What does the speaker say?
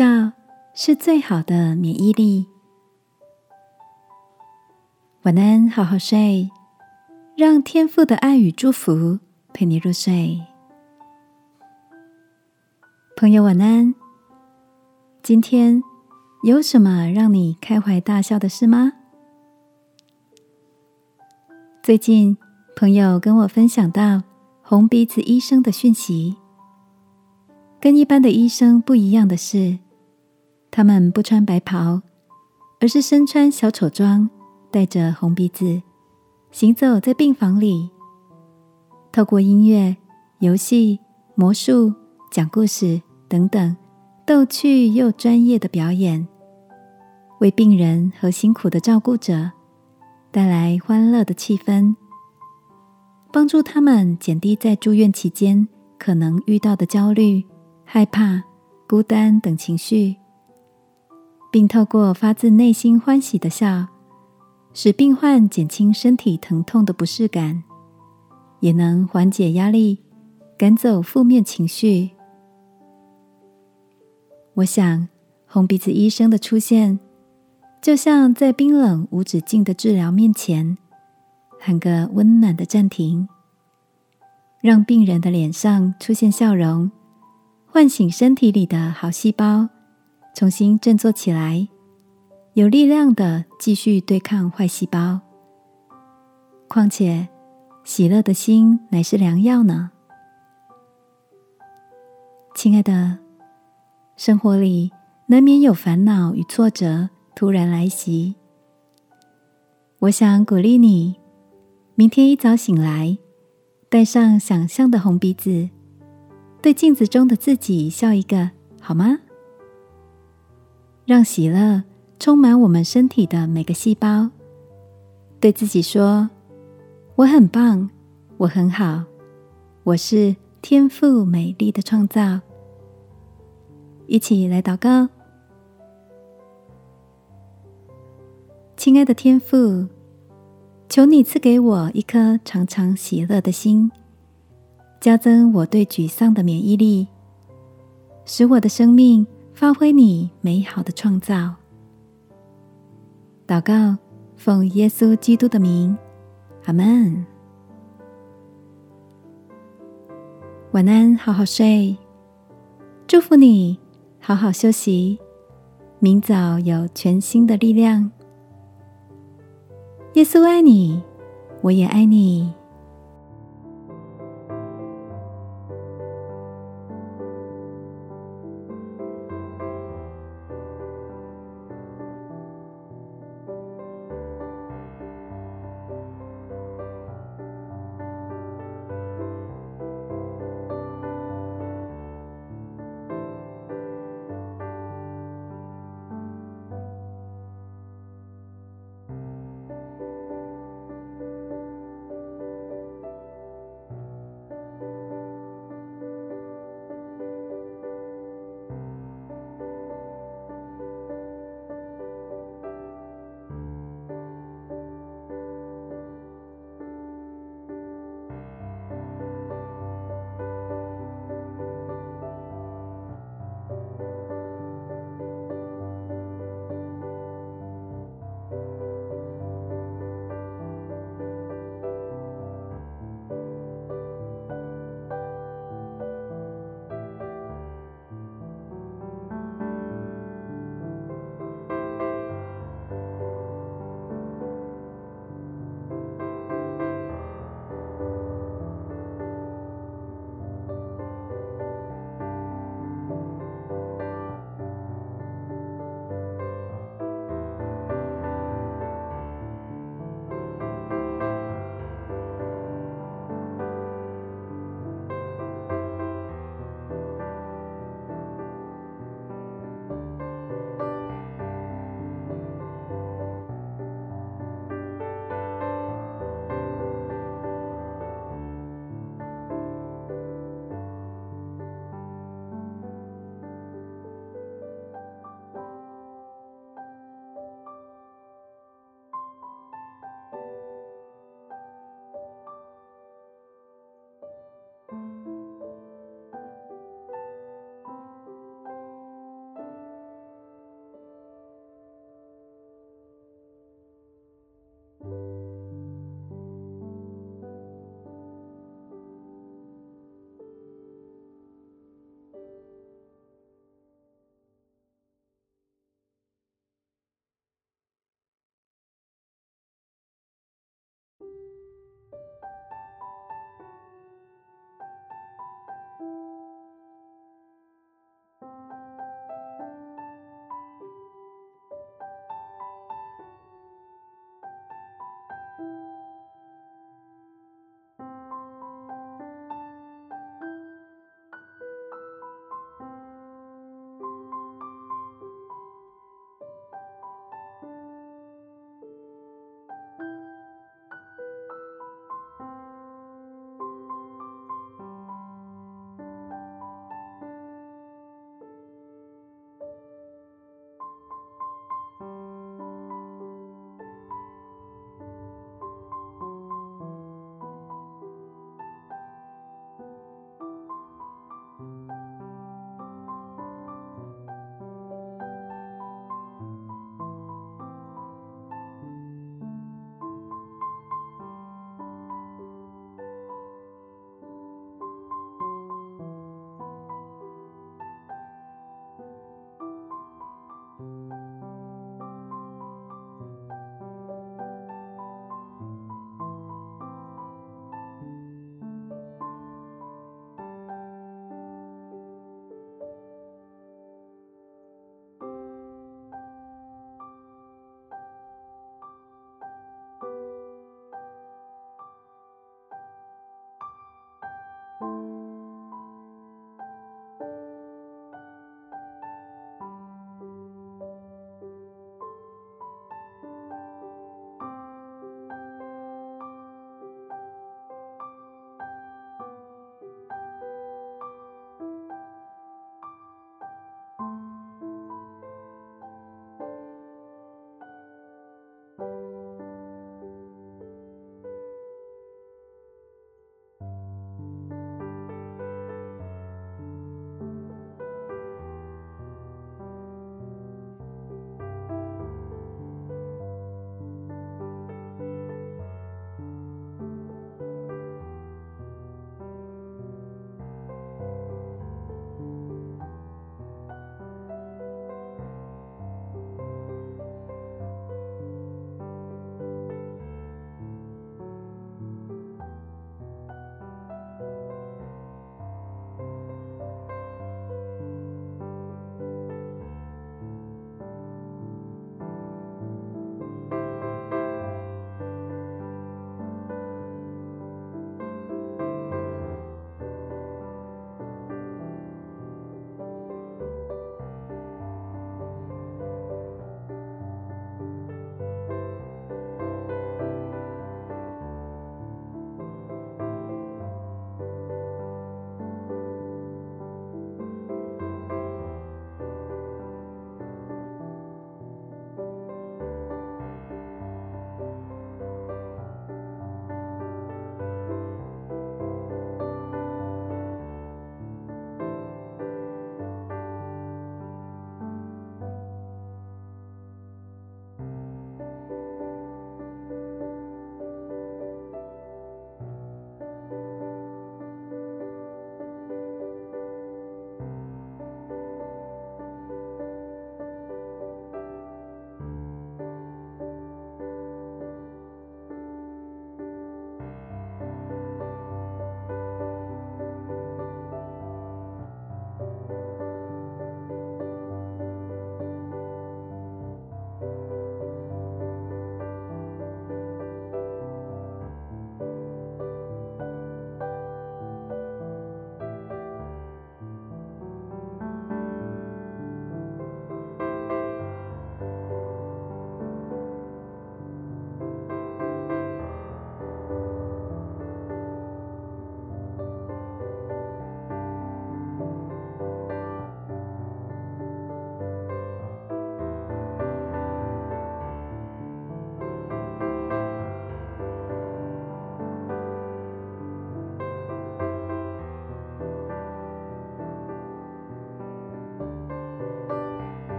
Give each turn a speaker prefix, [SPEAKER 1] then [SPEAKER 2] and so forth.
[SPEAKER 1] 笑是最好的免疫力。晚安，好好睡，让天父的爱与祝福陪你入睡。朋友，晚安。今天有什么让你开怀大笑的事吗？最近，朋友跟我分享到红鼻子医生的讯息。跟一般的医生不一样的是，他们不穿白袍，而是身穿小丑装，戴着红鼻子，行走在病房里，透过音乐、游戏、魔术、讲故事等等逗趣又专业的表演，为病人和辛苦的照顾者带来欢乐的气氛，帮助他们减低在住院期间可能遇到的焦虑。害怕、孤单等情绪，并透过发自内心欢喜的笑，使病患减轻身体疼痛的不适感，也能缓解压力，赶走负面情绪。我想，红鼻子医生的出现，就像在冰冷无止境的治疗面前，喊个温暖的暂停，让病人的脸上出现笑容。唤醒身体里的好细胞，重新振作起来，有力量的继续对抗坏细胞。况且，喜乐的心乃是良药呢。亲爱的，生活里难免有烦恼与挫折突然来袭。我想鼓励你，明天一早醒来，带上想象的红鼻子。对镜子中的自己笑一个好吗？让喜乐充满我们身体的每个细胞。对自己说：“我很棒，我很好，我是天赋美丽的创造。”一起来祷告，亲爱的天赋，求你赐给我一颗常常喜乐的心。加增我对沮丧的免疫力，使我的生命发挥你美好的创造。祷告，奉耶稣基督的名，阿门。晚安，好好睡，祝福你，好好休息，明早有全新的力量。耶稣爱你，我也爱你。